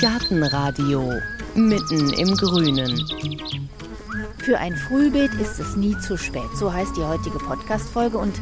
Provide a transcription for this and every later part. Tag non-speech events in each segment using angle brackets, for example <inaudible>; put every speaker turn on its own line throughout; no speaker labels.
Gartenradio mitten im Grünen.
Für ein Frühbeet ist es nie zu spät. So heißt die heutige Podcast-Folge. Und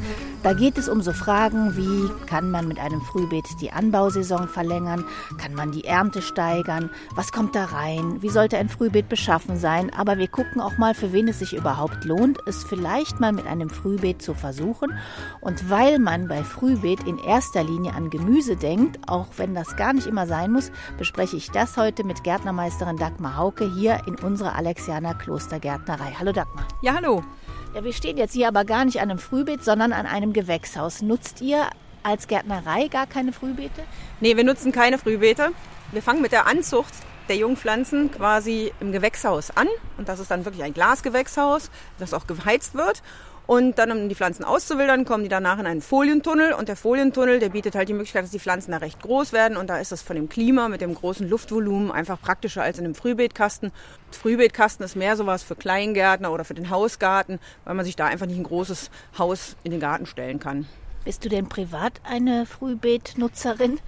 da geht es um so Fragen wie, kann man mit einem Frühbeet die Anbausaison verlängern? Kann man die Ernte steigern? Was kommt da rein? Wie sollte ein Frühbeet beschaffen sein? Aber wir gucken auch mal, für wen es sich überhaupt lohnt, es vielleicht mal mit einem Frühbeet zu versuchen. Und weil man bei Frühbeet in erster Linie an Gemüse denkt, auch wenn das gar nicht immer sein muss, bespreche ich das heute mit Gärtnermeisterin Dagmar Hauke hier in unserer Alexianer Klostergärtnerei. Hallo Dagmar.
Ja, hallo.
Ja, wir stehen jetzt hier aber gar nicht an einem Frühbeet, sondern an einem Gewächshaus. Nutzt ihr als Gärtnerei gar keine Frühbeete?
Nee, wir nutzen keine Frühbeete. Wir fangen mit der Anzucht der Jungpflanzen quasi im Gewächshaus an. Und das ist dann wirklich ein Glasgewächshaus, das auch geheizt wird. Und dann, um die Pflanzen auszuwildern, kommen die danach in einen Folientunnel. Und der Folientunnel, der bietet halt die Möglichkeit, dass die Pflanzen da recht groß werden. Und da ist das von dem Klima mit dem großen Luftvolumen einfach praktischer als in einem Frühbeetkasten. Frühbeetkasten ist mehr sowas für Kleingärtner oder für den Hausgarten, weil man sich da einfach nicht ein großes Haus in den Garten stellen kann.
Bist du denn privat eine Frühbeetnutzerin?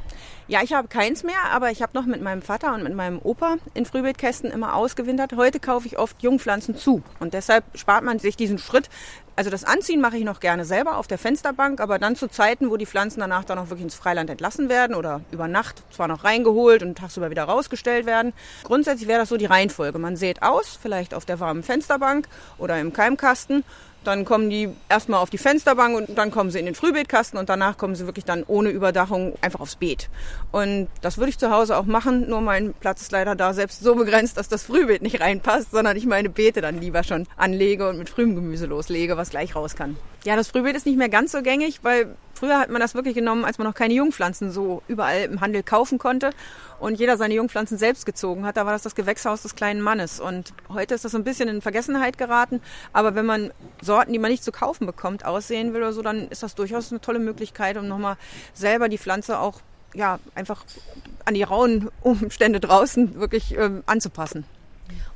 Ja, ich habe keins mehr, aber ich habe noch mit meinem Vater und mit meinem Opa in Frühbeetkästen immer ausgewintert. Heute kaufe ich oft Jungpflanzen zu und deshalb spart man sich diesen Schritt. Also das Anziehen mache ich noch gerne selber auf der Fensterbank, aber dann zu Zeiten, wo die Pflanzen danach dann auch wirklich ins Freiland entlassen werden oder über Nacht zwar noch reingeholt und tagsüber wieder rausgestellt werden. Grundsätzlich wäre das so die Reihenfolge. Man sät aus, vielleicht auf der warmen Fensterbank oder im Keimkasten dann kommen die erstmal auf die Fensterbank und dann kommen sie in den Frühbeetkasten und danach kommen sie wirklich dann ohne Überdachung einfach aufs Beet. Und das würde ich zu Hause auch machen, nur mein Platz ist leider da selbst so begrenzt, dass das Frühbeet nicht reinpasst, sondern ich meine Beete dann lieber schon anlege und mit frühem Gemüse loslege, was gleich raus kann. Ja, das Frühbeet ist nicht mehr ganz so gängig, weil früher hat man das wirklich genommen, als man noch keine Jungpflanzen so überall im Handel kaufen konnte und jeder seine Jungpflanzen selbst gezogen hat. Da war das das Gewächshaus des kleinen Mannes. Und heute ist das so ein bisschen in Vergessenheit geraten. Aber wenn man Sorten, die man nicht zu kaufen bekommt, aussehen will oder so, dann ist das durchaus eine tolle Möglichkeit, um nochmal selber die Pflanze auch ja, einfach an die rauen Umstände draußen wirklich ähm, anzupassen.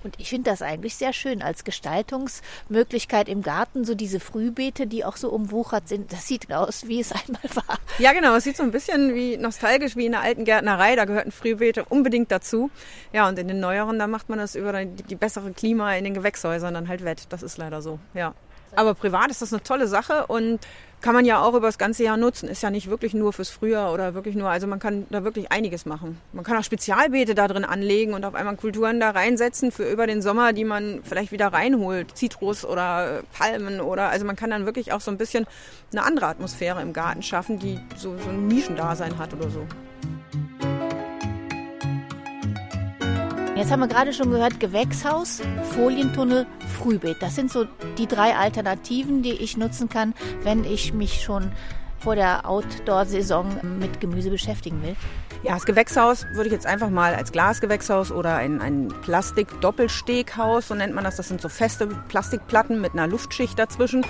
Und ich finde das eigentlich sehr schön als Gestaltungsmöglichkeit im Garten, so diese Frühbeete, die auch so umwuchert sind. Das sieht aus, wie es <laughs> einmal war.
Ja, genau. Es sieht so ein bisschen wie nostalgisch wie in der alten Gärtnerei. Da gehörten Frühbeete unbedingt dazu. Ja, und in den neueren, da macht man das über die, die bessere Klima in den Gewächshäusern dann halt wett. Das ist leider so, ja. Aber privat ist das eine tolle Sache und kann man ja auch über das ganze Jahr nutzen. Ist ja nicht wirklich nur fürs Frühjahr oder wirklich nur, also man kann da wirklich einiges machen. Man kann auch Spezialbeete da drin anlegen und auf einmal Kulturen da reinsetzen für über den Sommer, die man vielleicht wieder reinholt. Zitrus oder Palmen oder, also man kann dann wirklich auch so ein bisschen eine andere Atmosphäre im Garten schaffen, die so, so ein Nischendasein hat oder so.
Jetzt haben wir gerade schon gehört, Gewächshaus, Folientunnel, Frühbeet. Das sind so die drei Alternativen, die ich nutzen kann, wenn ich mich schon vor der Outdoor-Saison mit Gemüse beschäftigen will.
Ja, das Gewächshaus würde ich jetzt einfach mal als Glasgewächshaus oder ein, ein Plastik-Doppelsteghaus, so nennt man das. Das sind so feste Plastikplatten mit einer Luftschicht dazwischen.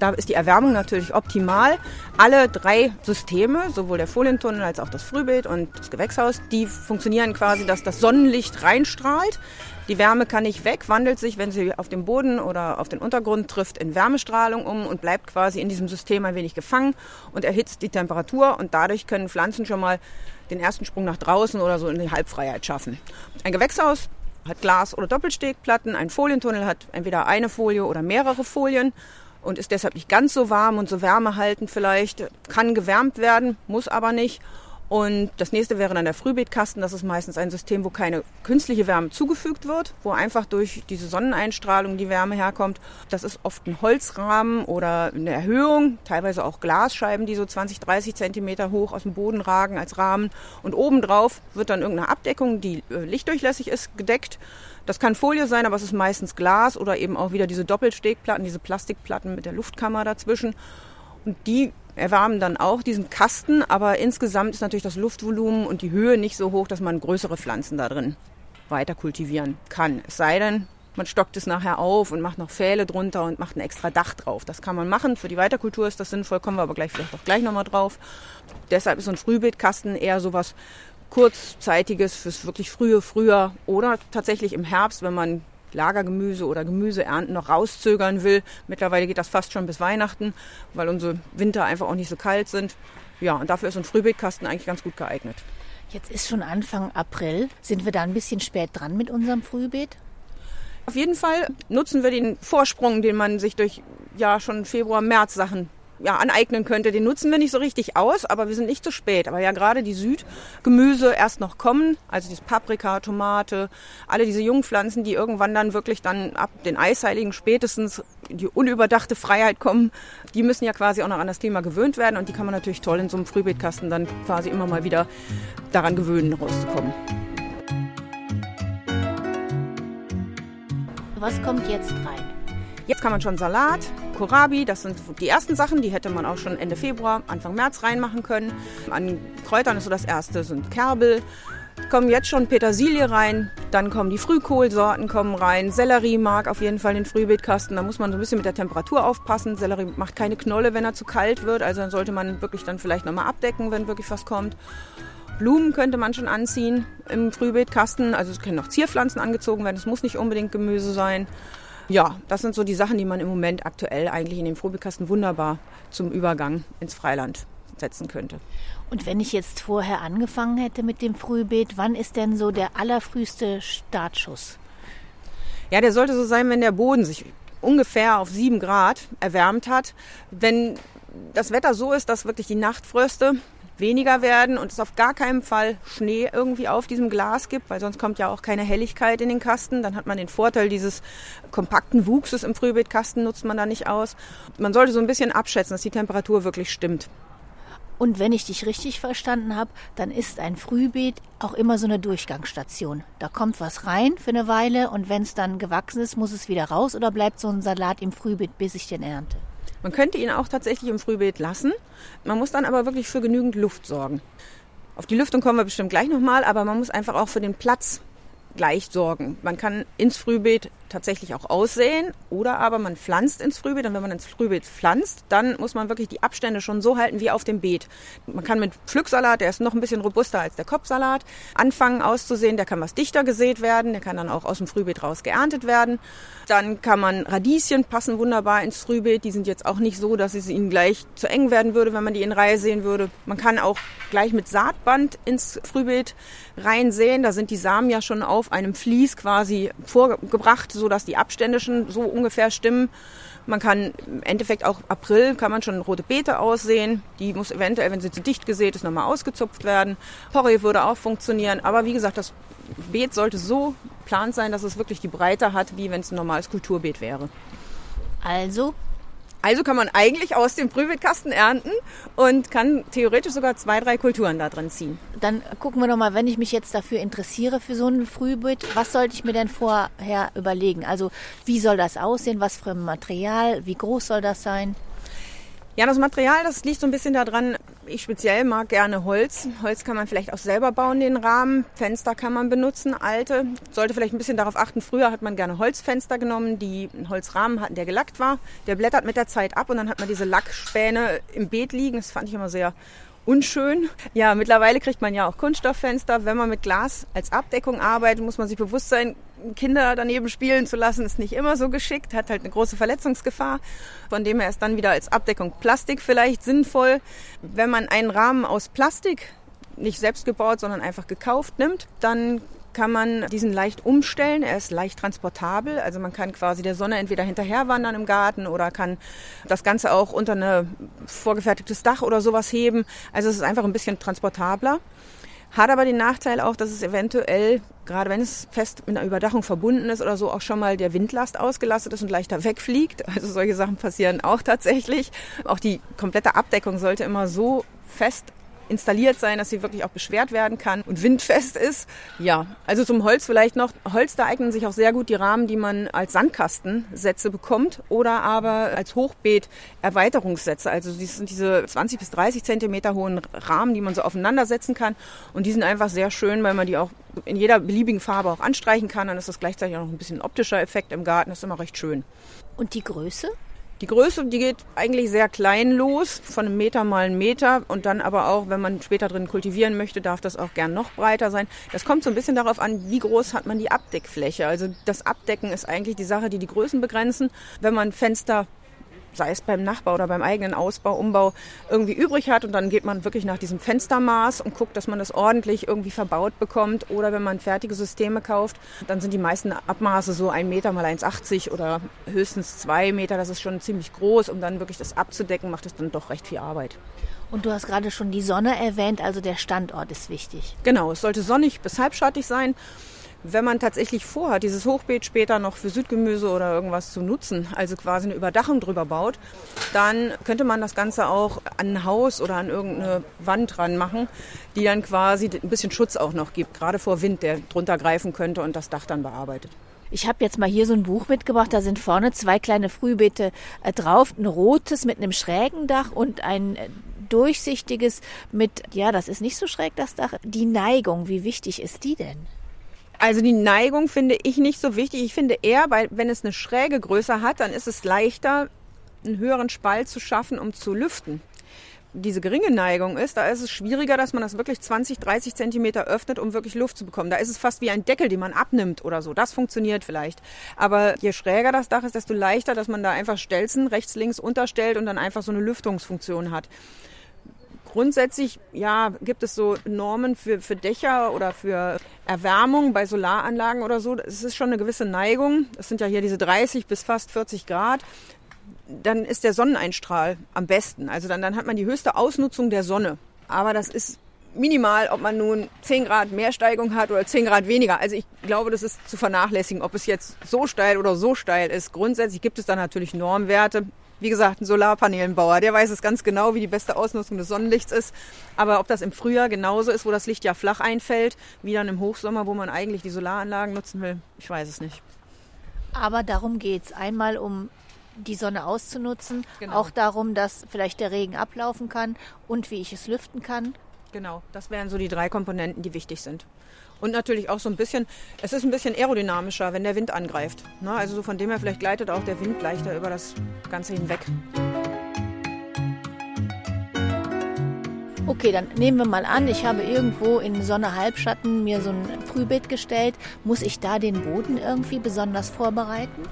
Da ist die Erwärmung natürlich optimal. Alle drei Systeme, sowohl der Folientunnel als auch das Frühbeet und das Gewächshaus, die funktionieren quasi, dass das Sonnenlicht reinstrahlt. Die Wärme kann nicht weg, wandelt sich, wenn sie auf den Boden oder auf den Untergrund trifft, in Wärmestrahlung um und bleibt quasi in diesem System ein wenig gefangen und erhitzt die Temperatur und dadurch können Pflanzen schon mal den ersten Sprung nach draußen oder so in die Halbfreiheit schaffen. Ein Gewächshaus hat Glas- oder Doppelstegplatten, ein Folientunnel hat entweder eine Folie oder mehrere Folien und ist deshalb nicht ganz so warm und so wärmehaltend vielleicht, kann gewärmt werden, muss aber nicht und das nächste wäre dann der Frühbeetkasten. Das ist meistens ein System, wo keine künstliche Wärme zugefügt wird, wo einfach durch diese Sonneneinstrahlung die Wärme herkommt. Das ist oft ein Holzrahmen oder eine Erhöhung, teilweise auch Glasscheiben, die so 20, 30 Zentimeter hoch aus dem Boden ragen als Rahmen. Und obendrauf wird dann irgendeine Abdeckung, die äh, lichtdurchlässig ist, gedeckt. Das kann Folie sein, aber es ist meistens Glas oder eben auch wieder diese Doppelstegplatten, diese Plastikplatten mit der Luftkammer dazwischen. Und die erwärmen dann auch diesen Kasten, aber insgesamt ist natürlich das Luftvolumen und die Höhe nicht so hoch, dass man größere Pflanzen da drin weiter kultivieren kann. Es sei denn, man stockt es nachher auf und macht noch Pfähle drunter und macht ein extra Dach drauf. Das kann man machen. Für die Weiterkultur ist das sinnvoll, kommen wir aber gleich vielleicht auch gleich nochmal drauf. Deshalb ist so ein Frühbeetkasten eher sowas kurzzeitiges fürs wirklich frühe Frühjahr oder tatsächlich im Herbst, wenn man Lagergemüse oder Gemüseernten noch rauszögern will. Mittlerweile geht das fast schon bis Weihnachten, weil unsere Winter einfach auch nicht so kalt sind. Ja, und dafür ist ein Frühbeetkasten eigentlich ganz gut geeignet.
Jetzt ist schon Anfang April. Sind wir da ein bisschen spät dran mit unserem Frühbeet?
Auf jeden Fall nutzen wir den Vorsprung, den man sich durch ja schon Februar, März Sachen ja, aneignen könnte. Den nutzen wir nicht so richtig aus, aber wir sind nicht zu spät. Aber ja, gerade die Südgemüse erst noch kommen, also dieses Paprika, Tomate, alle diese Jungpflanzen, die irgendwann dann wirklich dann ab den Eisheiligen spätestens die unüberdachte Freiheit kommen, die müssen ja quasi auch noch an das Klima gewöhnt werden und die kann man natürlich toll in so einem Frühbeetkasten dann quasi immer mal wieder daran gewöhnen, rauszukommen.
Was kommt jetzt rein?
Jetzt kann man schon Salat, Kohlrabi, das sind die ersten Sachen, die hätte man auch schon Ende Februar, Anfang März reinmachen können. An Kräutern ist so das erste, sind Kerbel. Kommen jetzt schon Petersilie rein, dann kommen die Frühkohlsorten kommen rein. Sellerie mag auf jeden Fall den Frühbeetkasten. Da muss man so ein bisschen mit der Temperatur aufpassen. Sellerie macht keine Knolle, wenn er zu kalt wird. Also dann sollte man wirklich dann vielleicht nochmal abdecken, wenn wirklich was kommt. Blumen könnte man schon anziehen im Frühbeetkasten. Also es können auch Zierpflanzen angezogen werden. Es muss nicht unbedingt Gemüse sein. Ja, das sind so die Sachen, die man im Moment aktuell eigentlich in dem Frühbeetkasten wunderbar zum Übergang ins Freiland setzen könnte.
Und wenn ich jetzt vorher angefangen hätte mit dem Frühbeet, wann ist denn so der allerfrüheste Startschuss?
Ja, der sollte so sein, wenn der Boden sich ungefähr auf sieben Grad erwärmt hat. Wenn das Wetter so ist, dass wirklich die Nachtfröste weniger werden und es auf gar keinen Fall Schnee irgendwie auf diesem Glas gibt, weil sonst kommt ja auch keine Helligkeit in den Kasten. Dann hat man den Vorteil dieses kompakten Wuchses im Frühbeetkasten, nutzt man da nicht aus. Man sollte so ein bisschen abschätzen, dass die Temperatur wirklich stimmt.
Und wenn ich dich richtig verstanden habe, dann ist ein Frühbeet auch immer so eine Durchgangsstation. Da kommt was rein für eine Weile und wenn es dann gewachsen ist, muss es wieder raus oder bleibt so ein Salat im Frühbeet, bis ich den ernte?
Man könnte ihn auch tatsächlich im Frühbeet lassen. Man muss dann aber wirklich für genügend Luft sorgen. Auf die Lüftung kommen wir bestimmt gleich nochmal, aber man muss einfach auch für den Platz gleich sorgen. Man kann ins Frühbeet tatsächlich auch aussehen oder aber man pflanzt ins Frühbeet und wenn man ins Frühbeet pflanzt, dann muss man wirklich die Abstände schon so halten wie auf dem Beet. Man kann mit Pflücksalat, der ist noch ein bisschen robuster als der Kopfsalat, anfangen auszusehen. Der kann was dichter gesät werden, der kann dann auch aus dem Frühbeet raus geerntet werden. Dann kann man Radieschen passen wunderbar ins Frühbeet. Die sind jetzt auch nicht so, dass es ihnen gleich zu eng werden würde, wenn man die in Reihe sehen würde. Man kann auch gleich mit Saatband ins Frühbeet reinsehen. Da sind die Samen ja schon auf einem Vlies quasi vorgebracht, so dass die Abstände schon so ungefähr stimmen. Man kann im Endeffekt auch April kann man schon rote Beete aussehen. Die muss eventuell, wenn sie zu dicht gesät ist, nochmal ausgezupft werden. Porree würde auch funktionieren. Aber wie gesagt, das Beet sollte so plant sein, dass es wirklich die Breite hat, wie wenn es ein normales Kulturbeet wäre.
Also
also kann man eigentlich aus dem Prügelkasten ernten und kann theoretisch sogar zwei, drei Kulturen da drin ziehen.
Dann gucken wir doch mal, wenn ich mich jetzt dafür interessiere für so ein Frühbeet, was sollte ich mir denn vorher überlegen? Also wie soll das aussehen? Was für ein Material? Wie groß soll das sein?
Ja, das Material, das liegt so ein bisschen daran, ich speziell mag gerne Holz. Holz kann man vielleicht auch selber bauen, den Rahmen. Fenster kann man benutzen, alte. Sollte vielleicht ein bisschen darauf achten, früher hat man gerne Holzfenster genommen, die einen Holzrahmen hatten, der gelackt war. Der blättert mit der Zeit ab und dann hat man diese Lackspäne im Beet liegen. Das fand ich immer sehr unschön. Ja, mittlerweile kriegt man ja auch Kunststofffenster. Wenn man mit Glas als Abdeckung arbeitet, muss man sich bewusst sein, Kinder daneben spielen zu lassen, ist nicht immer so geschickt, hat halt eine große Verletzungsgefahr. Von dem her ist dann wieder als Abdeckung Plastik vielleicht sinnvoll. Wenn man einen Rahmen aus Plastik, nicht selbst gebaut, sondern einfach gekauft nimmt, dann kann man diesen leicht umstellen. Er ist leicht transportabel, also man kann quasi der Sonne entweder hinterher wandern im Garten oder kann das Ganze auch unter ein vorgefertigtes Dach oder sowas heben. Also es ist einfach ein bisschen transportabler. Hat aber den Nachteil auch, dass es eventuell, gerade wenn es fest mit einer Überdachung verbunden ist oder so, auch schon mal der Windlast ausgelastet ist und leichter wegfliegt. <laughs> Also solche Sachen passieren auch tatsächlich. Auch die komplette Abdeckung sollte immer so fest installiert sein, dass sie wirklich auch beschwert werden kann und windfest ist. Ja, also zum Holz vielleicht noch. Holz, da eignen sich auch sehr gut die Rahmen, die man als Sandkastensätze bekommt oder aber als Hochbeet Erweiterungssätze. Also das sind diese 20 bis 30 Zentimeter hohen Rahmen, die man so aufeinander setzen kann. Und die sind einfach sehr schön, weil man die auch in jeder beliebigen Farbe auch anstreichen kann. Dann ist das gleichzeitig auch noch ein bisschen optischer Effekt im Garten. Das ist immer recht schön.
Und die Größe?
Die Größe, die geht eigentlich sehr klein los, von einem Meter mal einen Meter. Und dann aber auch, wenn man später drin kultivieren möchte, darf das auch gern noch breiter sein. Das kommt so ein bisschen darauf an, wie groß hat man die Abdeckfläche. Also das Abdecken ist eigentlich die Sache, die die Größen begrenzen. Wenn man Fenster sei es beim Nachbau oder beim eigenen Ausbau, Umbau, irgendwie übrig hat. Und dann geht man wirklich nach diesem Fenstermaß und guckt, dass man das ordentlich irgendwie verbaut bekommt. Oder wenn man fertige Systeme kauft, dann sind die meisten Abmaße so ein Meter mal 1,80 oder höchstens zwei Meter. Das ist schon ziemlich groß. Um dann wirklich das abzudecken, macht es dann doch recht viel Arbeit.
Und du hast gerade schon die Sonne erwähnt, also der Standort ist wichtig.
Genau, es sollte sonnig bis halbschattig sein. Wenn man tatsächlich vorhat, dieses Hochbeet später noch für Südgemüse oder irgendwas zu nutzen, also quasi eine Überdachung drüber baut, dann könnte man das Ganze auch an ein Haus oder an irgendeine Wand dran machen, die dann quasi ein bisschen Schutz auch noch gibt, gerade vor Wind, der drunter greifen könnte und das Dach dann bearbeitet.
Ich habe jetzt mal hier so ein Buch mitgebracht. Da sind vorne zwei kleine Frühbeete äh, drauf. Ein rotes mit einem schrägen Dach und ein äh, durchsichtiges mit, ja, das ist nicht so schräg, das Dach. Die Neigung, wie wichtig ist die denn?
Also die Neigung finde ich nicht so wichtig. Ich finde eher, weil wenn es eine schräge Größe hat, dann ist es leichter, einen höheren Spalt zu schaffen, um zu lüften. Diese geringe Neigung ist, da ist es schwieriger, dass man das wirklich 20, 30 Zentimeter öffnet, um wirklich Luft zu bekommen. Da ist es fast wie ein Deckel, den man abnimmt oder so. Das funktioniert vielleicht. Aber je schräger das Dach ist, desto leichter, dass man da einfach Stelzen rechts, links unterstellt und dann einfach so eine Lüftungsfunktion hat. Grundsätzlich, ja, gibt es so Normen für, für Dächer oder für Erwärmung bei Solaranlagen oder so. Es ist schon eine gewisse Neigung. Das sind ja hier diese 30 bis fast 40 Grad. Dann ist der Sonneneinstrahl am besten. Also dann, dann hat man die höchste Ausnutzung der Sonne. Aber das ist minimal, ob man nun 10 Grad mehr Steigung hat oder 10 Grad weniger. Also ich glaube, das ist zu vernachlässigen, ob es jetzt so steil oder so steil ist. Grundsätzlich gibt es da natürlich Normwerte wie gesagt, ein Solarpanelenbauer, der weiß es ganz genau, wie die beste Ausnutzung des Sonnenlichts ist. Aber ob das im Frühjahr genauso ist, wo das Licht ja flach einfällt, wie dann im Hochsommer, wo man eigentlich die Solaranlagen nutzen will, ich weiß es nicht.
Aber darum geht es. Einmal um die Sonne auszunutzen, genau. auch darum, dass vielleicht der Regen ablaufen kann und wie ich es lüften kann.
Genau, das wären so die drei Komponenten, die wichtig sind. Und natürlich auch so ein bisschen, es ist ein bisschen aerodynamischer, wenn der Wind angreift. Ne? Also so von dem her vielleicht gleitet auch der Wind leichter über das Ganze hinweg.
Okay, dann nehmen wir mal an, ich habe irgendwo in Sonne Halbschatten mir so ein Frühbeet gestellt. Muss ich da den Boden irgendwie besonders vorbereiten?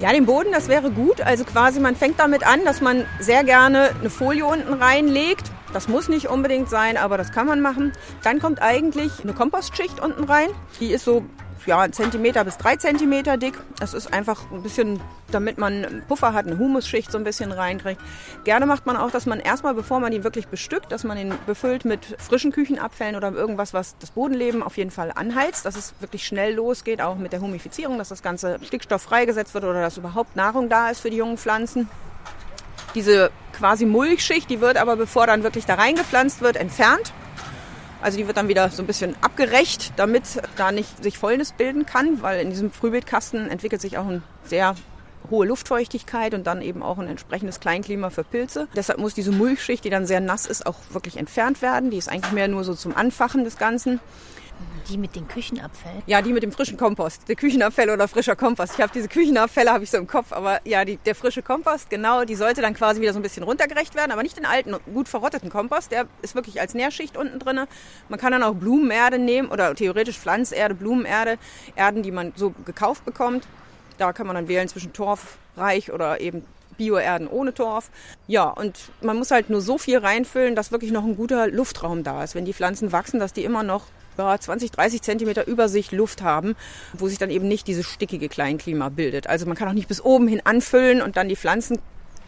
Ja, den Boden, das wäre gut. Also quasi, man fängt damit an, dass man sehr gerne eine Folie unten reinlegt das muss nicht unbedingt sein, aber das kann man machen. Dann kommt eigentlich eine Kompostschicht unten rein. Die ist so ja, ein Zentimeter bis drei Zentimeter dick. Das ist einfach ein bisschen, damit man Puffer hat, eine Humusschicht so ein bisschen reinkriegt. Gerne macht man auch, dass man erstmal, bevor man ihn wirklich bestückt, dass man ihn befüllt mit frischen Küchenabfällen oder irgendwas, was das Bodenleben auf jeden Fall anheizt, dass es wirklich schnell losgeht, auch mit der Humifizierung, dass das ganze Stickstoff freigesetzt wird oder dass überhaupt Nahrung da ist für die jungen Pflanzen. Diese quasi Mulchschicht, die wird aber, bevor dann wirklich da reingepflanzt wird, entfernt. Also die wird dann wieder so ein bisschen abgerecht, damit da nicht sich Fäulnis bilden kann, weil in diesem Frühbeetkasten entwickelt sich auch eine sehr hohe Luftfeuchtigkeit und dann eben auch ein entsprechendes Kleinklima für Pilze. Deshalb muss diese Mulchschicht, die dann sehr nass ist, auch wirklich entfernt werden. Die ist eigentlich mehr nur so zum Anfachen des Ganzen.
Die mit den Küchenabfällen?
Ja, die mit dem frischen Kompost. Der Küchenabfälle oder frischer Kompost. Ich habe diese Küchenabfälle habe ich so im Kopf, aber ja, die, der frische Kompost, genau, die sollte dann quasi wieder so ein bisschen runtergerecht werden, aber nicht den alten, gut verrotteten Kompost. Der ist wirklich als Nährschicht unten drin. Man kann dann auch Blumenerde nehmen oder theoretisch Pflanzerde, Blumenerde, Erden, die man so gekauft bekommt. Da kann man dann wählen zwischen torfreich oder eben Bioerden ohne Torf. Ja, und man muss halt nur so viel reinfüllen, dass wirklich noch ein guter Luftraum da ist. Wenn die Pflanzen wachsen, dass die immer noch ja, 20, 30 Zentimeter über sich Luft haben, wo sich dann eben nicht dieses stickige Kleinklima bildet. Also man kann auch nicht bis oben hin anfüllen und dann die Pflanzen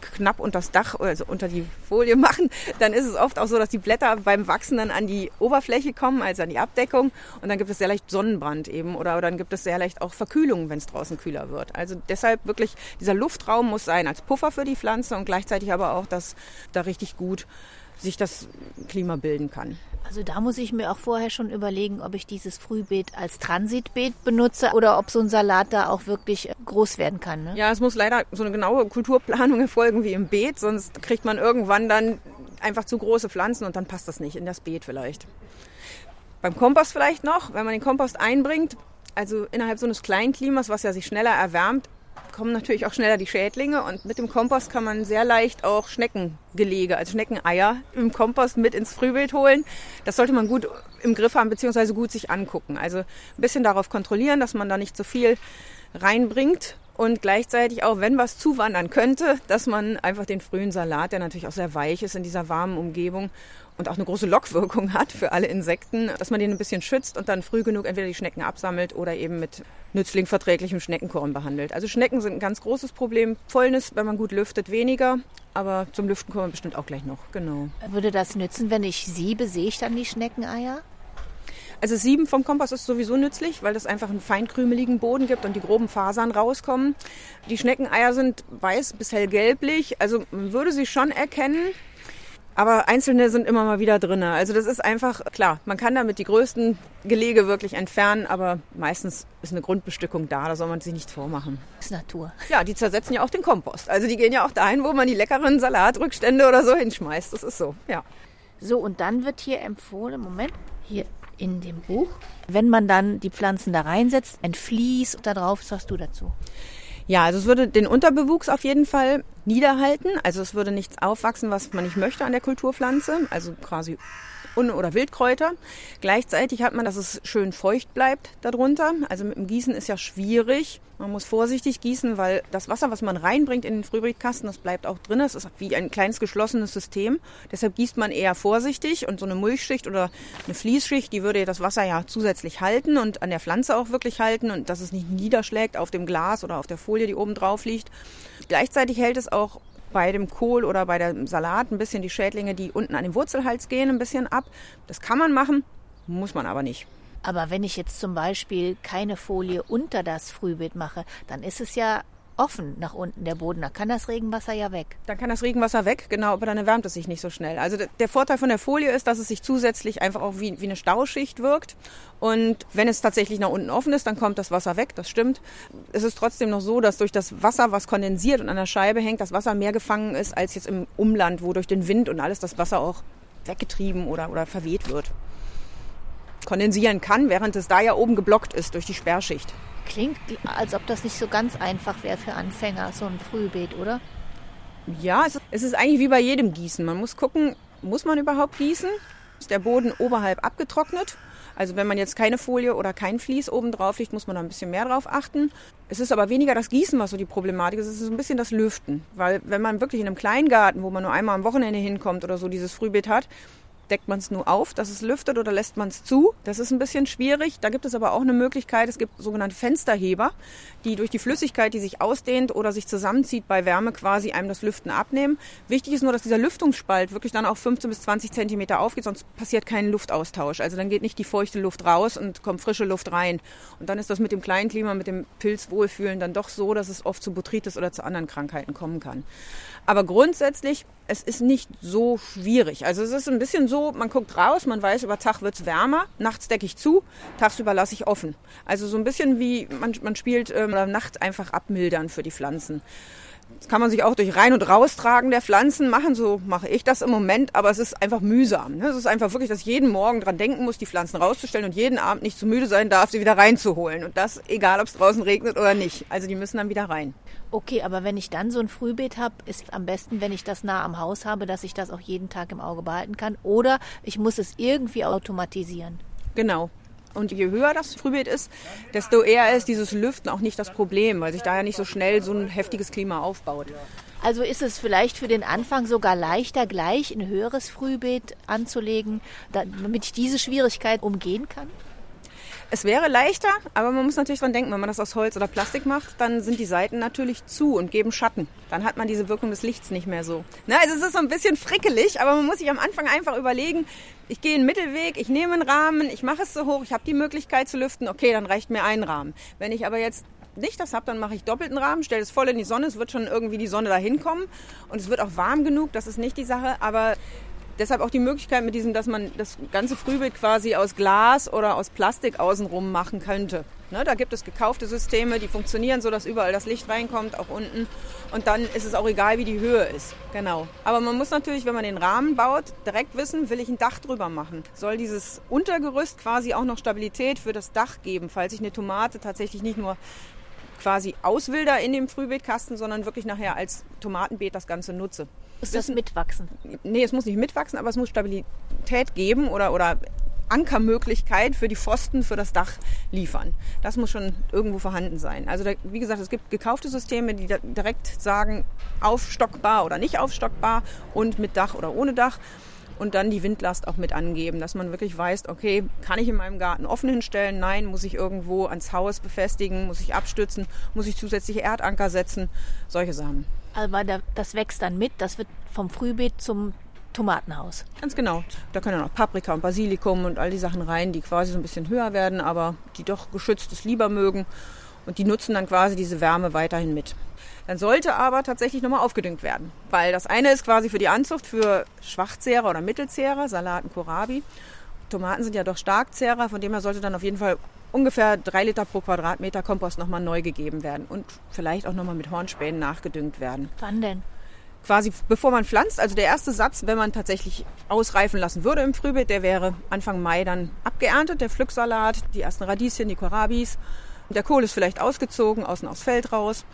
knapp unter das Dach, also unter die Folie machen, dann ist es oft auch so, dass die Blätter beim Wachsen dann an die Oberfläche kommen, also an die Abdeckung. Und dann gibt es sehr leicht Sonnenbrand eben oder, oder dann gibt es sehr leicht auch Verkühlung, wenn es draußen kühler wird. Also deshalb wirklich, dieser Luftraum muss sein als Puffer für die Pflanze und gleichzeitig aber auch, dass da richtig gut sich das Klima bilden kann.
Also da muss ich mir auch vorher schon überlegen, ob ich dieses Frühbeet als Transitbeet benutze oder ob so ein Salat da auch wirklich groß werden kann. Ne?
Ja, es muss leider so eine genaue Kulturplanung <laughs> erfolgen wie im Beet, sonst kriegt man irgendwann dann einfach zu große Pflanzen und dann passt das nicht in das Beet vielleicht. Beim Kompost vielleicht noch, wenn man den Kompost einbringt, also innerhalb so eines Kleinklimas, was ja sich schneller erwärmt, kommen natürlich auch schneller die Schädlinge und mit dem Kompost kann man sehr leicht auch Schneckengelege, also Schneckeneier im Kompost mit ins Frühbeet holen. Das sollte man gut im Griff haben beziehungsweise gut sich angucken. Also ein bisschen darauf kontrollieren, dass man da nicht zu so viel reinbringt und gleichzeitig auch, wenn was zuwandern könnte, dass man einfach den frühen Salat, der natürlich auch sehr weich ist in dieser warmen Umgebung und auch eine große Lockwirkung <laughs> hat für alle Insekten, dass man den ein bisschen schützt und dann früh genug entweder die Schnecken absammelt oder eben mit nützlingverträglichem Schneckenkorn behandelt. Also Schnecken sind ein ganz großes Problem. Fäulnis, wenn man gut lüftet, weniger. Aber zum Lüften kommen wir bestimmt auch gleich noch. Genau.
Würde das nützen, wenn ich siebe, sehe ich dann die Schneckeneier?
Also Sieben vom Kompost ist sowieso nützlich, weil das einfach einen feinkrümeligen Boden gibt und die groben Fasern rauskommen. Die Schneckeneier sind weiß bis hellgelblich, also man würde sie schon erkennen. Aber einzelne sind immer mal wieder drin. Also das ist einfach, klar, man kann damit die größten Gelege wirklich entfernen, aber meistens ist eine Grundbestückung da, da soll man sich nichts vormachen.
Das ist Natur.
Ja, die zersetzen ja auch den Kompost. Also die gehen ja auch dahin, wo man die leckeren Salatrückstände oder so hinschmeißt. Das ist so, ja.
So, und dann wird hier empfohlen, Moment, hier in dem Buch, wenn man dann die Pflanzen da reinsetzt, ein Vlies da drauf, was sagst du dazu?
Ja, also es würde den Unterbewuchs auf jeden Fall niederhalten. Also es würde nichts aufwachsen, was man nicht möchte an der Kulturpflanze. Also quasi Un- oder Wildkräuter. Gleichzeitig hat man, dass es schön feucht bleibt darunter. Also mit dem Gießen ist ja schwierig. Man muss vorsichtig gießen, weil das Wasser, was man reinbringt in den Frühbeetkasten, das bleibt auch drin. Es ist wie ein kleines geschlossenes System. Deshalb gießt man eher vorsichtig und so eine Mulchschicht oder eine Fließschicht, die würde das Wasser ja zusätzlich halten und an der Pflanze auch wirklich halten und dass es nicht niederschlägt auf dem Glas oder auf der Folie, die oben drauf liegt. Gleichzeitig hält es auch bei dem Kohl oder bei dem Salat ein bisschen die Schädlinge, die unten an den Wurzelhals gehen, ein bisschen ab. Das kann man machen, muss man aber nicht.
Aber wenn ich jetzt zum Beispiel keine Folie unter das Frühbeet mache, dann ist es ja offen nach unten der Boden. Da kann das Regenwasser ja weg.
Dann kann das Regenwasser weg, genau, aber dann erwärmt es sich nicht so schnell. Also der Vorteil von der Folie ist, dass es sich zusätzlich einfach auch wie, wie eine Stauschicht wirkt. Und wenn es tatsächlich nach unten offen ist, dann kommt das Wasser weg, das stimmt. Es ist trotzdem noch so, dass durch das Wasser, was kondensiert und an der Scheibe hängt, das Wasser mehr gefangen ist als jetzt im Umland, wo durch den Wind und alles das Wasser auch weggetrieben oder, oder verweht wird. Kondensieren kann, während es da ja oben geblockt ist durch die Sperrschicht.
Klingt, als ob das nicht so ganz einfach wäre für Anfänger, so ein Frühbeet, oder?
Ja, es ist, eigentlich wie bei jedem Gießen. Man muss gucken, muss man überhaupt gießen? Ist der Boden oberhalb abgetrocknet? Also wenn man jetzt keine Folie oder kein Vlies oben drauf liegt, muss man da ein bisschen mehr drauf achten. Es ist aber weniger das Gießen, was so die Problematik ist. Es ist ein bisschen das Lüften. Weil wenn man wirklich in einem Kleingarten, wo man nur einmal am Wochenende hinkommt oder so, dieses Frühbeet hat, Deckt man es nur auf, dass es lüftet oder lässt man es zu? Das ist ein bisschen schwierig. Da gibt es aber auch eine Möglichkeit. Es gibt sogenannte Fensterheber, die durch die Flüssigkeit, die sich ausdehnt oder sich zusammenzieht bei Wärme quasi einem das Lüften abnehmen. Wichtig ist nur, dass dieser Lüftungsspalt wirklich dann auch 15 bis 20 Zentimeter aufgeht, sonst passiert kein Luftaustausch. Also dann geht nicht die feuchte Luft raus und kommt frische Luft rein. Und dann ist das mit dem kleinen Klima, mit dem Pilzwohlfühlen dann doch so, dass es oft zu Botrytis oder zu anderen Krankheiten kommen kann. Aber grundsätzlich, es ist nicht so schwierig. Also es ist ein bisschen so, man guckt raus, man weiß, über Tag wird's wärmer, nachts decke ich zu, tagsüber lasse ich offen. Also so ein bisschen wie man, man spielt ähm, Nacht einfach abmildern für die Pflanzen. Das kann man sich auch durch Rein- und Raustragen der Pflanzen machen. So mache ich das im Moment, aber es ist einfach mühsam. Ne? Es ist einfach wirklich, dass ich jeden Morgen dran denken muss, die Pflanzen rauszustellen und jeden Abend nicht zu müde sein darf, sie wieder reinzuholen. Und das egal, ob es draußen regnet oder nicht. Also die müssen dann wieder rein.
Okay, aber wenn ich dann so ein Frühbeet habe, ist am besten, wenn ich das nah am Haus habe, dass ich das auch jeden Tag im Auge behalten kann. Oder ich muss es irgendwie automatisieren.
Genau. Und je höher das Frühbeet ist, desto eher ist dieses Lüften auch nicht das Problem, weil sich da ja nicht so schnell so ein heftiges Klima aufbaut.
Also ist es vielleicht für den Anfang sogar leichter, gleich ein höheres Frühbeet anzulegen, damit ich diese Schwierigkeit umgehen kann?
Es wäre leichter, aber man muss natürlich dran denken, wenn man das aus Holz oder Plastik macht, dann sind die Seiten natürlich zu und geben Schatten. Dann hat man diese Wirkung des Lichts nicht mehr so. Na, also es ist so ein bisschen frickelig, aber man muss sich am Anfang einfach überlegen, ich gehe einen Mittelweg, ich nehme einen Rahmen, ich mache es so hoch, ich habe die Möglichkeit zu lüften, okay, dann reicht mir ein Rahmen. Wenn ich aber jetzt nicht das habe, dann mache ich doppelten Rahmen, stelle es voll in die Sonne, es wird schon irgendwie die Sonne dahin kommen und es wird auch warm genug, das ist nicht die Sache, aber deshalb auch die Möglichkeit mit diesem, dass man das ganze Frühbild quasi aus Glas oder aus Plastik außenrum machen könnte. Ne, da gibt es gekaufte Systeme, die funktionieren so, dass überall das Licht reinkommt, auch unten. Und dann ist es auch egal, wie die Höhe ist. Genau. Aber man muss natürlich, wenn man den Rahmen baut, direkt wissen, will ich ein Dach drüber machen. Soll dieses Untergerüst quasi auch noch Stabilität für das Dach geben, falls ich eine Tomate tatsächlich nicht nur quasi auswilder in dem Frühbeetkasten, sondern wirklich nachher als Tomatenbeet das Ganze nutze.
Muss das mitwachsen?
Nee, es muss nicht mitwachsen, aber es muss Stabilität geben oder, oder Ankermöglichkeit für die Pfosten, für das Dach liefern. Das muss schon irgendwo vorhanden sein. Also da, wie gesagt, es gibt gekaufte Systeme, die direkt sagen, aufstockbar oder nicht aufstockbar und mit Dach oder ohne Dach und dann die Windlast auch mit angeben, dass man wirklich weiß, okay, kann ich in meinem Garten offen hinstellen? Nein, muss ich irgendwo ans Haus befestigen? Muss ich abstützen? Muss ich zusätzliche Erdanker setzen? Solche Sachen.
Aber das wächst dann mit, das wird vom Frühbeet zum Tomatenhaus.
Ganz genau. Da können auch Paprika und Basilikum und all die Sachen rein, die quasi so ein bisschen höher werden, aber die doch geschütztes lieber mögen. Und die nutzen dann quasi diese Wärme weiterhin mit. Dann sollte aber tatsächlich nochmal aufgedüngt werden. Weil das eine ist quasi für die Anzucht für Schwachzehrer oder Mittelzehrer, Salaten, Kohlrabi. Tomaten sind ja doch Starkzehrer, von dem her sollte dann auf jeden Fall ungefähr drei Liter pro Quadratmeter Kompost nochmal neu gegeben werden und vielleicht auch nochmal mit Hornspänen nachgedüngt werden.
Wann denn?
Quasi bevor man pflanzt, also der erste Satz, wenn man tatsächlich ausreifen lassen würde im Frühbeet, der wäre Anfang Mai dann abgeerntet, der Pflücksalat, die ersten Radieschen, die Kohlrabis. Der Kohl ist vielleicht ausgezogen, außen aufs Feld raus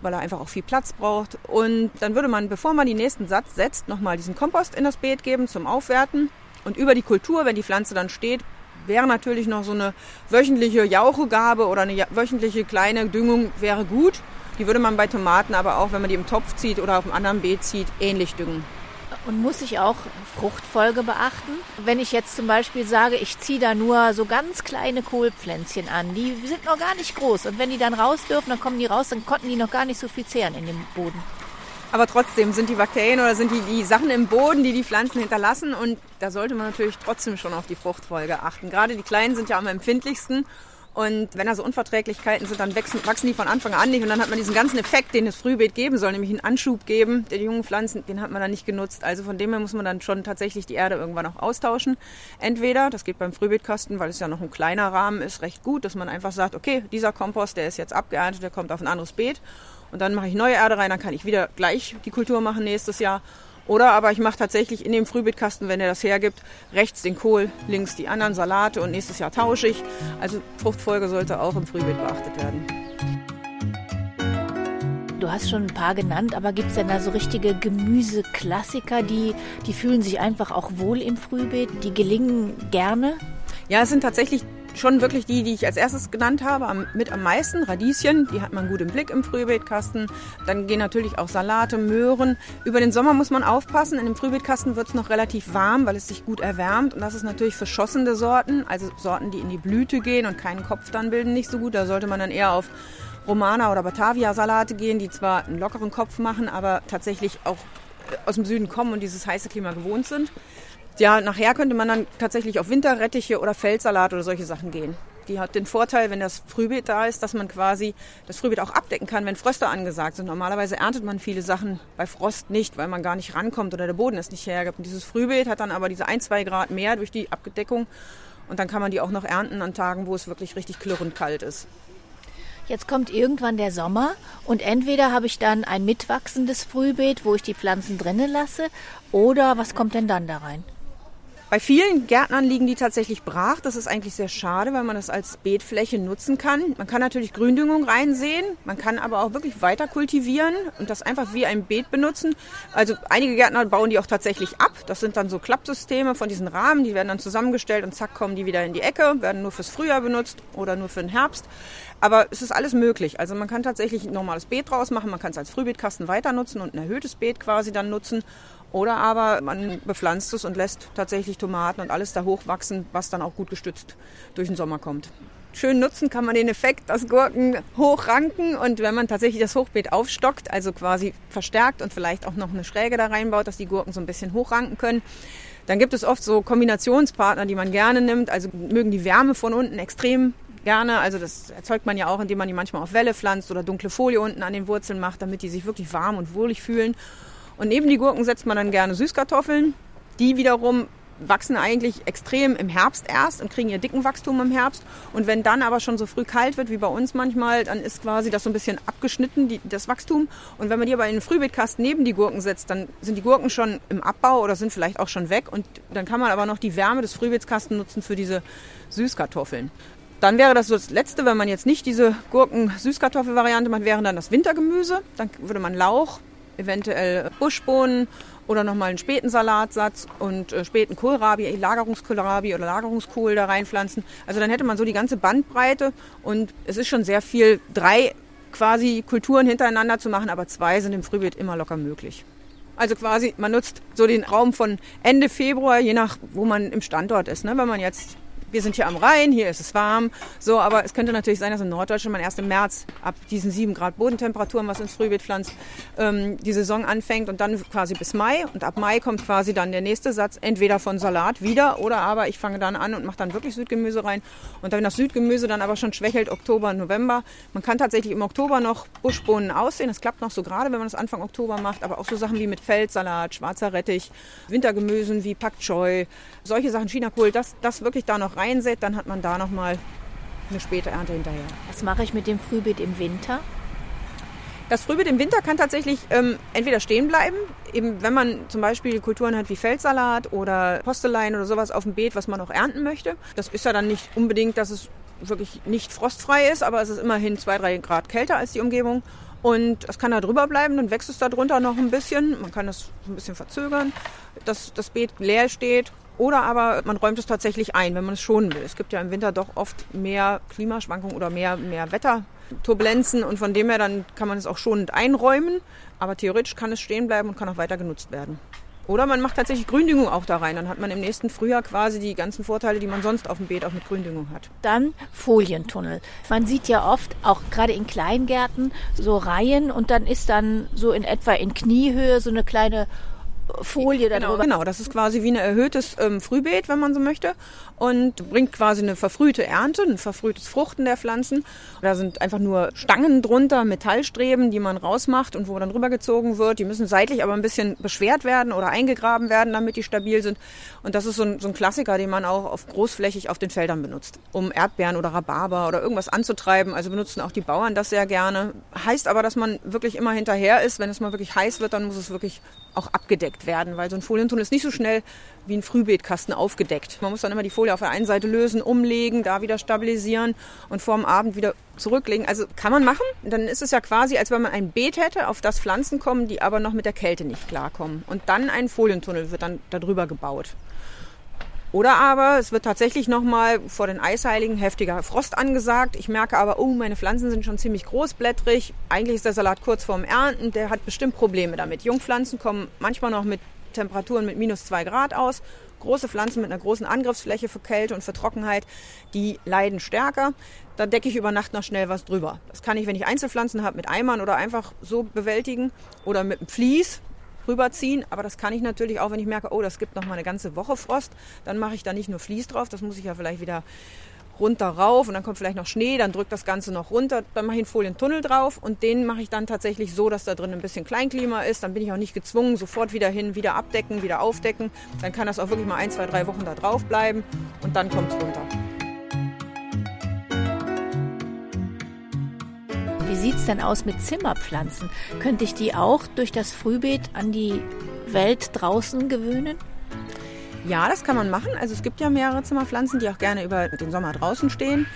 weil er einfach auch viel Platz braucht. Und dann würde man, bevor man den nächsten Satz setzt, nochmal diesen Kompost in das Beet geben zum Aufwerten. Und über die Kultur, wenn die Pflanze dann steht, wäre natürlich noch so eine wöchentliche Jauchegabe oder eine wöchentliche kleine Düngung wäre gut. Die würde man bei Tomaten aber auch, wenn man die im Topf zieht oder auf einem anderen Beet zieht, ähnlich düngen.
Und muss ich auch Fruchtfolge beachten? Wenn ich jetzt zum Beispiel sage, ich ziehe da nur so ganz kleine Kohlpflänzchen an, die sind noch gar nicht groß. Und wenn die dann raus dürfen, dann kommen die raus, dann konnten die noch gar nicht so viel zehren in dem Boden.
Aber trotzdem sind die Bakterien oder sind die, die Sachen im Boden, die die Pflanzen hinterlassen. Und da sollte man natürlich trotzdem schon auf die Fruchtfolge achten. Gerade die Kleinen sind ja am empfindlichsten. Und wenn da so Unverträglichkeiten sind, dann wachsen, wachsen die von Anfang an nicht. Und dann hat man diesen ganzen Effekt, den das Frühbeet geben soll, nämlich einen Anschub geben, der die jungen Pflanzen, den hat man dann nicht genutzt. Also von dem her muss man dann schon tatsächlich die Erde irgendwann auch austauschen. Entweder, das geht beim Frühbeetkasten, weil es ja noch ein kleiner Rahmen ist, recht gut, dass man einfach sagt, okay, dieser Kompost, der ist jetzt abgeerntet, der kommt auf ein anderes Beet. Und dann mache ich neue Erde rein, dann kann ich wieder gleich die Kultur machen nächstes Jahr. Oder aber ich mache tatsächlich in dem Frühbeetkasten, wenn er das hergibt, rechts den Kohl, links die anderen Salate und nächstes Jahr tausche ich. Also Fruchtfolge sollte auch im Frühbeet beachtet werden.
Du hast schon ein paar genannt, aber gibt es denn da so richtige Gemüseklassiker, die, die fühlen sich einfach auch wohl im Frühbeet, die gelingen gerne?
Ja, es sind tatsächlich schon wirklich die, die ich als erstes genannt habe, mit am meisten. Radieschen, die hat man gut im Blick im Frühbeetkasten. Dann gehen natürlich auch Salate, Möhren. Über den Sommer muss man aufpassen. In dem Frühbeetkasten wird es noch relativ warm, weil es sich gut erwärmt. Und das ist natürlich für Sorten, also Sorten, die in die Blüte gehen und keinen Kopf dann bilden, nicht so gut. Da sollte man dann eher auf Romana oder Batavia-Salate gehen, die zwar einen lockeren Kopf machen, aber tatsächlich auch aus dem Süden kommen und dieses heiße Klima gewohnt sind. Ja, nachher könnte man dann tatsächlich auf Winterrettiche oder Feldsalat oder solche Sachen gehen. Die hat den Vorteil, wenn das Frühbeet da ist, dass man quasi das Frühbeet auch abdecken kann, wenn Fröste angesagt sind. Normalerweise erntet man viele Sachen bei Frost nicht, weil man gar nicht rankommt oder der Boden es nicht hergibt. Und dieses Frühbeet hat dann aber diese ein, zwei Grad mehr durch die Abgedeckung. Und dann kann man die auch noch ernten an Tagen, wo es wirklich richtig klirrend kalt ist.
Jetzt kommt irgendwann der Sommer und entweder habe ich dann ein mitwachsendes Frühbeet, wo ich die Pflanzen drinnen lasse, oder was kommt denn dann da rein?
Bei vielen Gärtnern liegen die tatsächlich brach. Das ist eigentlich sehr schade, weil man das als Beetfläche nutzen kann. Man kann natürlich Gründüngung reinsehen, man kann aber auch wirklich weiter kultivieren und das einfach wie ein Beet benutzen. Also einige Gärtner bauen die auch tatsächlich ab. Das sind dann so Klappsysteme von diesen Rahmen, die werden dann zusammengestellt und zack kommen die wieder in die Ecke, werden nur fürs Frühjahr benutzt oder nur für den Herbst. Aber es ist alles möglich. Also man kann tatsächlich ein normales Beet draus machen, man kann es als Frühbeetkasten weiter nutzen und ein erhöhtes Beet quasi dann nutzen. Oder aber man bepflanzt es und lässt tatsächlich Tomaten und alles da hochwachsen, was dann auch gut gestützt durch den Sommer kommt. Schön nutzen kann man den Effekt, dass Gurken hochranken und wenn man tatsächlich das Hochbeet aufstockt, also quasi verstärkt und vielleicht auch noch eine Schräge da reinbaut, dass die Gurken so ein bisschen hochranken können, dann gibt es oft so Kombinationspartner, die man gerne nimmt, also mögen die Wärme von unten extrem gerne. Also das erzeugt man ja auch, indem man die manchmal auf Welle pflanzt oder dunkle Folie unten an den Wurzeln macht, damit die sich wirklich warm und wohlig fühlen. Und neben die Gurken setzt man dann gerne Süßkartoffeln. Die wiederum wachsen eigentlich extrem im Herbst erst und kriegen ihr dicken Wachstum im Herbst. Und wenn dann aber schon so früh kalt wird, wie bei uns manchmal, dann ist quasi das so ein bisschen abgeschnitten, die, das Wachstum. Und wenn man die aber in den Frühbeetkasten neben die Gurken setzt, dann sind die Gurken schon im Abbau oder sind vielleicht auch schon weg. Und dann kann man aber noch die Wärme des Frühbeetskastens nutzen für diese Süßkartoffeln. Dann wäre das so das Letzte, wenn man jetzt nicht diese Gurken-Süßkartoffel-Variante macht, wäre dann das Wintergemüse. Dann würde man Lauch, eventuell Buschbohnen oder nochmal einen späten Salatsatz und äh, späten Kohlrabi, Lagerungskohlrabi oder Lagerungskohl da reinpflanzen. Also dann hätte man so die ganze Bandbreite und es ist schon sehr viel, drei quasi Kulturen hintereinander zu machen, aber zwei sind im Frühbeet immer locker möglich. Also quasi, man nutzt so den Raum von Ende Februar, je nach, wo man im Standort ist. Ne? Wenn man jetzt wir sind hier am Rhein, hier ist es warm. So, aber es könnte natürlich sein, dass in Norddeutschland man erst im März ab diesen sieben Grad Bodentemperaturen, was ins Frühbeet pflanzt, ähm, die Saison anfängt und dann quasi bis Mai. Und ab Mai kommt quasi dann der nächste Satz, entweder von Salat wieder oder aber ich fange dann an und mache dann wirklich Südgemüse rein. Und wenn das Südgemüse dann aber schon schwächelt, Oktober, November, man kann tatsächlich im Oktober noch Buschbohnen aussehen. Das klappt noch so gerade, wenn man das Anfang Oktober macht, aber auch so Sachen wie mit Feldsalat, schwarzer Rettich, Wintergemüsen wie Pak Choi, solche Sachen, Chinakohl, das, das wirklich da noch reinsät, dann hat man da noch mal eine späte Ernte hinterher.
Was mache ich mit dem Frühbeet im Winter?
Das Frühbeet im Winter kann tatsächlich ähm, entweder stehen bleiben, eben wenn man zum Beispiel Kulturen hat wie Feldsalat oder Postelein oder sowas auf dem Beet, was man auch ernten möchte. Das ist ja dann nicht unbedingt, dass es wirklich nicht frostfrei ist, aber es ist immerhin zwei, drei Grad kälter als die Umgebung. Und es kann da drüber bleiben, dann wächst es da drunter noch ein bisschen. Man kann das ein bisschen verzögern, dass das Beet leer steht oder aber man räumt es tatsächlich ein, wenn man es schonen will. Es gibt ja im Winter doch oft mehr Klimaschwankungen oder mehr, mehr Wetterturbulenzen und von dem her dann kann man es auch schonend einräumen. Aber theoretisch kann es stehen bleiben und kann auch weiter genutzt werden. Oder man macht tatsächlich Gründüngung auch da rein. Dann hat man im nächsten Frühjahr quasi die ganzen Vorteile, die man sonst auf dem Beet auch mit Gründüngung hat.
Dann Folientunnel. Man sieht ja oft, auch gerade in Kleingärten, so Reihen und dann ist dann so in etwa in Kniehöhe so eine kleine Folie
genau, darüber. Genau, das ist quasi wie ein erhöhtes ähm, Frühbeet, wenn man so möchte. Und bringt quasi eine verfrühte Ernte, ein verfrühtes Fruchten der Pflanzen. Da sind einfach nur Stangen drunter, Metallstreben, die man rausmacht und wo dann rübergezogen wird. Die müssen seitlich aber ein bisschen beschwert werden oder eingegraben werden, damit die stabil sind. Und das ist so ein, so ein Klassiker, den man auch auf großflächig auf den Feldern benutzt, um Erdbeeren oder Rhabarber oder irgendwas anzutreiben. Also benutzen auch die Bauern das sehr gerne. Heißt aber, dass man wirklich immer hinterher ist. Wenn es mal wirklich heiß wird, dann muss es wirklich auch abgedeckt werden, weil so ein Folientunnel ist nicht so schnell wie ein Frühbeetkasten aufgedeckt. Man muss dann immer die Folie auf der einen Seite lösen, umlegen, da wieder stabilisieren und vor dem Abend wieder zurücklegen. Also kann man machen. Dann ist es ja quasi, als wenn man ein Beet hätte, auf das Pflanzen kommen, die aber noch mit der Kälte nicht klarkommen. Und dann ein Folientunnel wird dann darüber gebaut. Oder aber es wird tatsächlich nochmal vor den Eisheiligen heftiger Frost angesagt. Ich merke aber, oh, meine Pflanzen sind schon ziemlich großblättrig. Eigentlich ist der Salat kurz vorm Ernten. Der hat bestimmt Probleme damit. Jungpflanzen kommen manchmal noch mit Temperaturen mit minus zwei Grad aus. Große Pflanzen mit einer großen Angriffsfläche für Kälte und für Trockenheit, die leiden stärker. Da decke ich über Nacht noch schnell was drüber. Das kann ich, wenn ich Einzelpflanzen habe, mit Eimern oder einfach so bewältigen oder mit einem Vlies rüberziehen. Aber das kann ich natürlich auch, wenn ich merke, oh, das gibt noch mal eine ganze Woche Frost. Dann mache ich da nicht nur Vlies drauf, das muss ich ja vielleicht wieder runter rauf und dann kommt vielleicht noch Schnee, dann drückt das Ganze noch runter, dann mache ich einen Folientunnel drauf und den mache ich dann tatsächlich so, dass da drin ein bisschen Kleinklima ist. Dann bin ich auch nicht gezwungen, sofort wieder hin, wieder abdecken, wieder aufdecken. Dann kann das auch wirklich mal ein, zwei, drei Wochen da drauf bleiben und dann kommt es runter.
Wie sieht es denn aus mit Zimmerpflanzen? Könnte ich die auch durch das Frühbeet an die Welt draußen gewöhnen?
Ja, das kann man machen. Also es gibt ja mehrere Zimmerpflanzen, die auch gerne über den Sommer draußen stehen,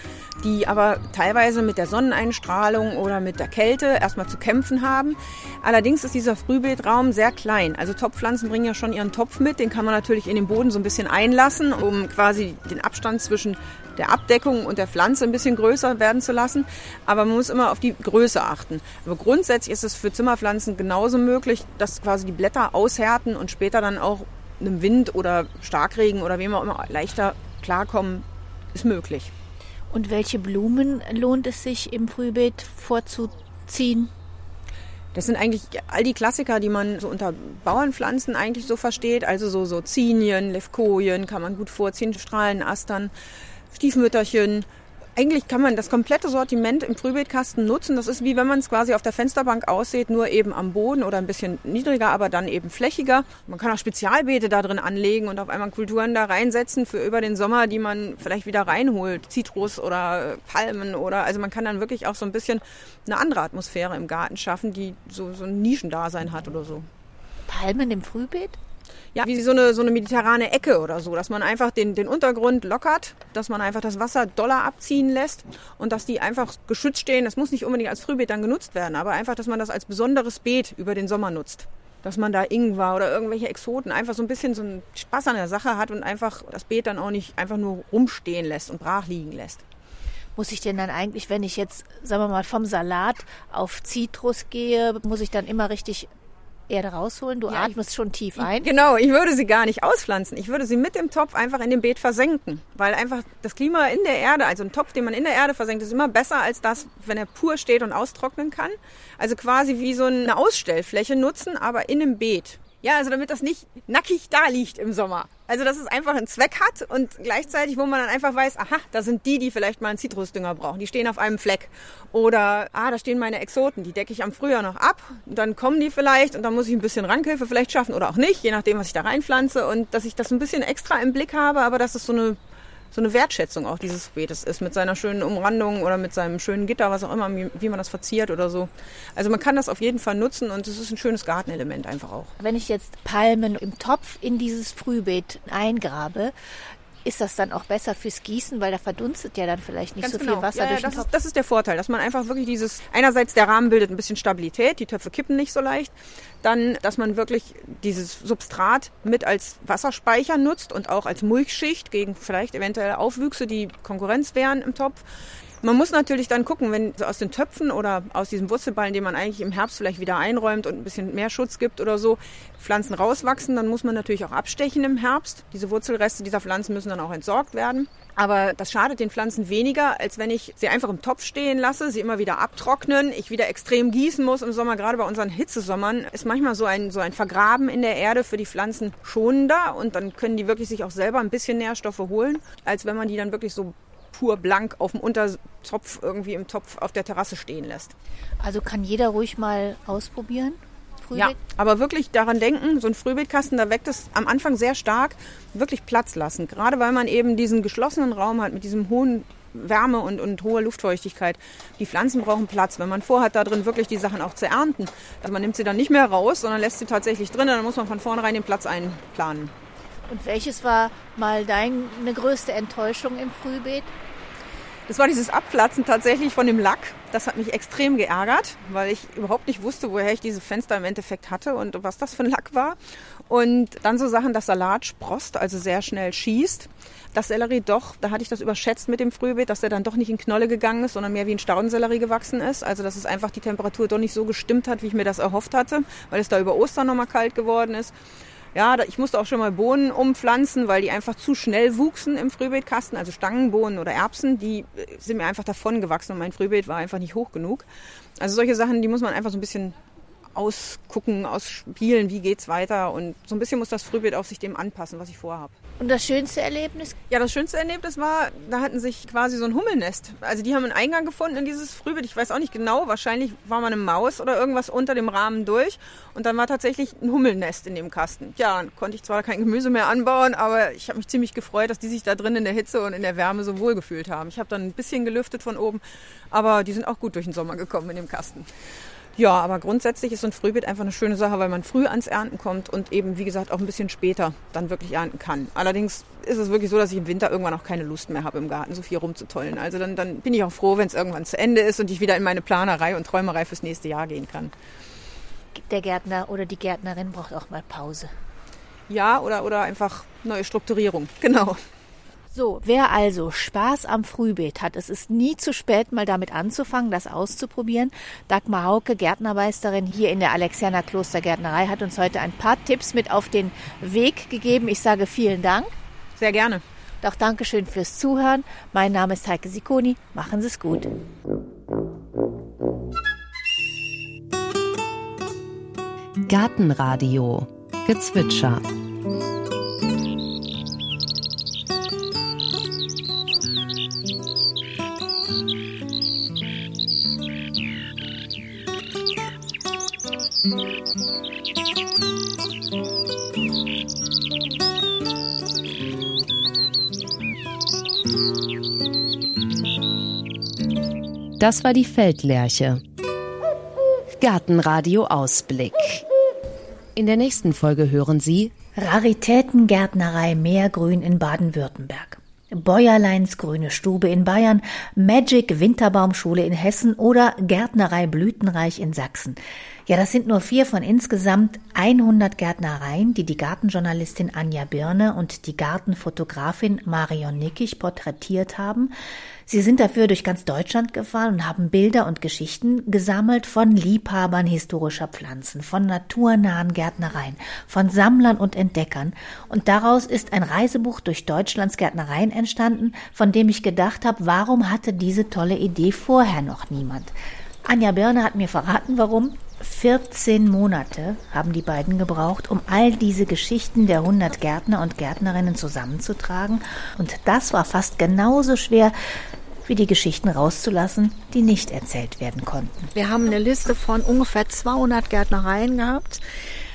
die aber teilweise mit der Sonneneinstrahlung oder mit der Kälte erstmal zu kämpfen haben. Allerdings ist dieser Frühbeetraum sehr klein. Also Topfpflanzen bringen ja schon ihren Topf mit, den kann man natürlich in den Boden so ein bisschen einlassen, um quasi den Abstand zwischen der Abdeckung und der Pflanze ein bisschen größer werden zu lassen. Aber man muss immer auf die Größe achten. Aber grundsätzlich ist es für Zimmerpflanzen genauso möglich, dass quasi die Blätter aushärten und später dann auch einem Wind oder Starkregen oder wem auch immer leichter klarkommen, ist möglich.
Und welche Blumen lohnt es sich im Frühbeet vorzuziehen?
Das sind eigentlich all die Klassiker, die man so unter Bauernpflanzen eigentlich so versteht. Also so, so Zinien, Levkojen kann man gut vorziehen, Strahlenastern, Stiefmütterchen. Eigentlich kann man das komplette Sortiment im Frühbeetkasten nutzen. Das ist wie wenn man es quasi auf der Fensterbank aussieht, nur eben am Boden oder ein bisschen niedriger, aber dann eben flächiger. Man kann auch Spezialbeete da drin anlegen und auf einmal Kulturen da reinsetzen für über den Sommer, die man vielleicht wieder reinholt. Zitrus oder Palmen oder, also man kann dann wirklich auch so ein bisschen eine andere Atmosphäre im Garten schaffen, die so, so ein Nischendasein hat oder so.
Palmen im Frühbeet?
Ja, wie so eine, so eine mediterrane Ecke oder so, dass man einfach den, den Untergrund lockert, dass man einfach das Wasser doller abziehen lässt und dass die einfach geschützt stehen. Das muss nicht unbedingt als Frühbeet dann genutzt werden, aber einfach, dass man das als besonderes Beet über den Sommer nutzt. dass man da Ingwer oder irgendwelche Exoten einfach so ein bisschen so einen Spaß an der Sache hat und einfach das Beet dann auch nicht einfach nur rumstehen lässt und brach liegen lässt.
Muss ich denn dann eigentlich, wenn ich jetzt, sagen wir mal, vom Salat auf Zitrus gehe, muss ich dann immer richtig Erde rausholen? Du ja, atmest schon tief ein.
Genau, ich würde sie gar nicht auspflanzen. Ich würde sie mit dem Topf einfach in dem Beet versenken. Weil einfach das Klima in der Erde, also ein Topf, den man in der Erde versenkt, ist immer besser als das, wenn er pur steht und austrocknen kann. Also quasi wie so eine Ausstellfläche nutzen, aber in einem Beet. Ja, also damit das nicht nackig da liegt im Sommer. Also dass es einfach einen Zweck hat und gleichzeitig, wo man dann einfach weiß, aha, da sind die, die vielleicht mal einen Zitrusdünger brauchen. Die stehen auf einem Fleck. Oder, ah, da stehen meine Exoten, die decke ich am Frühjahr noch ab. Dann kommen die vielleicht und dann muss ich ein bisschen Rankhilfe vielleicht schaffen oder auch nicht, je nachdem, was ich da reinpflanze. Und dass ich das ein bisschen extra im Blick habe, aber dass es so eine so eine Wertschätzung auch dieses Beetes ist, mit seiner schönen Umrandung oder mit seinem schönen Gitter, was auch immer, wie man das verziert oder so. Also man kann das auf jeden Fall nutzen und es ist ein schönes Gartenelement einfach auch.
Wenn ich jetzt Palmen im Topf in dieses Frühbeet eingrabe, ist das dann auch besser fürs Gießen, weil da verdunstet ja dann vielleicht nicht Ganz so genau. viel Wasser
ja,
durch
den
das Topf.
Ist, das ist der Vorteil, dass man einfach wirklich dieses, einerseits der Rahmen bildet ein bisschen Stabilität, die Töpfe kippen nicht so leicht, dann, dass man wirklich dieses Substrat mit als Wasserspeicher nutzt und auch als Mulchschicht gegen vielleicht eventuelle Aufwüchse, die Konkurrenz wären im Topf. Man muss natürlich dann gucken, wenn so aus den Töpfen oder aus diesem Wurzelballen, den man eigentlich im Herbst vielleicht wieder einräumt und ein bisschen mehr Schutz gibt oder so, Pflanzen rauswachsen, dann muss man natürlich auch abstechen im Herbst. Diese Wurzelreste dieser Pflanzen müssen dann auch entsorgt werden. Aber das schadet den Pflanzen weniger, als wenn ich sie einfach im Topf stehen lasse, sie immer wieder abtrocknen, ich wieder extrem gießen muss im Sommer. Gerade bei unseren Hitzesommern ist manchmal so ein, so ein Vergraben in der Erde für die Pflanzen schonender und dann können die wirklich sich auch selber ein bisschen Nährstoffe holen, als wenn man die dann wirklich so pur blank auf dem Untertopf irgendwie im Topf auf der Terrasse stehen lässt.
Also kann jeder ruhig mal ausprobieren?
Frühbeet? Ja, aber wirklich daran denken, so ein Frühbeetkasten, da weckt es am Anfang sehr stark, wirklich Platz lassen. Gerade weil man eben diesen geschlossenen Raum hat mit diesem hohen Wärme und, und hohe Luftfeuchtigkeit. Die Pflanzen brauchen Platz. Wenn man vorhat, da drin wirklich die Sachen auch zu ernten, also man nimmt sie dann nicht mehr raus, sondern lässt sie tatsächlich drin, dann muss man von vornherein den Platz einplanen.
Und welches war mal deine größte Enttäuschung im Frühbeet?
Das war dieses Abplatzen tatsächlich von dem Lack. Das hat mich extrem geärgert, weil ich überhaupt nicht wusste, woher ich diese Fenster im Endeffekt hatte und was das für ein Lack war. Und dann so Sachen, dass Salat sprost, also sehr schnell schießt. Das Sellerie doch, da hatte ich das überschätzt mit dem Frühbeet, dass der dann doch nicht in Knolle gegangen ist, sondern mehr wie ein Staudensellerie gewachsen ist. Also dass es einfach die Temperatur doch nicht so gestimmt hat, wie ich mir das erhofft hatte, weil es da über Ostern nochmal kalt geworden ist. Ja, ich musste auch schon mal Bohnen umpflanzen, weil die einfach zu schnell wuchsen im Frühbeetkasten. Also Stangenbohnen oder Erbsen, die äh, sind mir einfach davon gewachsen und mein Frühbeet war einfach nicht hoch genug. Also solche Sachen, die muss man einfach so ein bisschen ausgucken, ausspielen, wie geht's weiter. Und so ein bisschen muss das Frühbeet auch sich dem anpassen, was ich vorhabe.
Und das schönste Erlebnis?
Ja, das schönste Erlebnis war, da hatten sich quasi so ein Hummelnest. Also die haben einen Eingang gefunden in dieses Frühbeet. Ich weiß auch nicht genau, wahrscheinlich war mal eine Maus oder irgendwas unter dem Rahmen durch. Und dann war tatsächlich ein Hummelnest in dem Kasten. Ja, dann konnte ich zwar kein Gemüse mehr anbauen, aber ich habe mich ziemlich gefreut, dass die sich da drin in der Hitze und in der Wärme so wohl gefühlt haben. Ich habe dann ein bisschen gelüftet von oben, aber die sind auch gut durch den Sommer gekommen in dem Kasten. Ja, aber grundsätzlich ist so ein Frühbeet einfach eine schöne Sache, weil man früh ans Ernten kommt und eben, wie gesagt, auch ein bisschen später dann wirklich ernten kann. Allerdings ist es wirklich so, dass ich im Winter irgendwann auch keine Lust mehr habe, im Garten so viel rumzutollen. Also dann, dann bin ich auch froh, wenn es irgendwann zu Ende ist und ich wieder in meine Planerei und Träumerei fürs nächste Jahr gehen kann.
Der Gärtner oder die Gärtnerin braucht auch mal Pause.
Ja, oder, oder einfach neue Strukturierung. Genau.
So, wer also Spaß am Frühbeet hat, es ist nie zu spät, mal damit anzufangen, das auszuprobieren. Dagmar Hauke, Gärtnermeisterin hier in der Alexianer Klostergärtnerei, hat uns heute ein paar Tipps mit auf den Weg gegeben. Ich sage vielen Dank.
Sehr gerne.
Doch Dankeschön fürs Zuhören. Mein Name ist Heike Sikoni. Machen Sie es gut.
Gartenradio Gezwitscher Das war die Feldlerche. Gartenradio Ausblick. In der nächsten Folge hören Sie
Raritätengärtnerei Meergrün in Baden-Württemberg. Bäuerleins Grüne Stube in Bayern, Magic Winterbaumschule in Hessen oder Gärtnerei Blütenreich in Sachsen. Ja, das sind nur vier von insgesamt 100 Gärtnereien, die die Gartenjournalistin Anja Birne und die Gartenfotografin Marion Nickig porträtiert haben. Sie sind dafür durch ganz Deutschland gefahren und haben Bilder und Geschichten gesammelt von Liebhabern historischer Pflanzen, von naturnahen Gärtnereien, von Sammlern und Entdeckern. Und daraus ist ein Reisebuch durch Deutschlands Gärtnereien entstanden, von dem ich gedacht habe, warum hatte diese tolle Idee vorher noch niemand? Anja Birne hat mir verraten, warum. 14 Monate haben die beiden gebraucht, um all diese Geschichten der 100 Gärtner und Gärtnerinnen zusammenzutragen. Und das war fast genauso schwer, wie die Geschichten rauszulassen, die nicht erzählt werden konnten.
Wir haben eine Liste von ungefähr 200 Gärtnereien gehabt.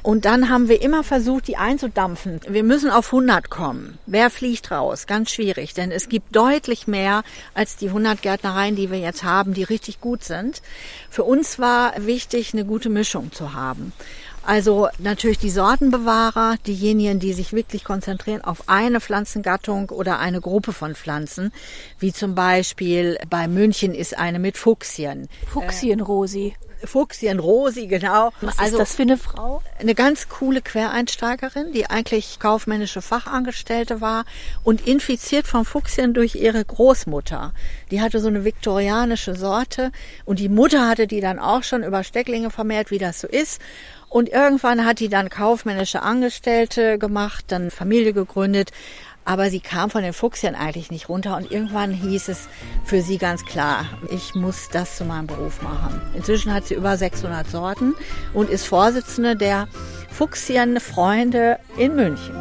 Und dann haben wir immer versucht, die einzudampfen. Wir müssen auf 100 kommen. Wer fliegt raus? Ganz schwierig, denn es gibt deutlich mehr als die 100 Gärtnereien, die wir jetzt haben, die richtig gut sind. Für uns war wichtig, eine gute Mischung zu haben. Also natürlich die Sortenbewahrer, diejenigen, die sich wirklich konzentrieren auf eine Pflanzengattung oder eine Gruppe von Pflanzen, wie zum Beispiel bei München ist eine mit Fuchsien.
Fuchsienrosi.
Fuchsienrosi, genau.
Was also, ist das für eine Frau?
Eine ganz coole Quereinsteigerin, die eigentlich kaufmännische Fachangestellte war und infiziert vom Fuchsien durch ihre Großmutter. Die hatte so eine viktorianische Sorte und die Mutter hatte die dann auch schon über Stecklinge vermehrt, wie das so ist. Und irgendwann hat die dann kaufmännische Angestellte gemacht, dann Familie gegründet. Aber sie kam von den Fuchsien eigentlich nicht runter und irgendwann hieß es für sie ganz klar, ich muss das zu meinem Beruf machen. Inzwischen hat sie über 600 Sorten und ist Vorsitzende der Fuchsienfreunde in München.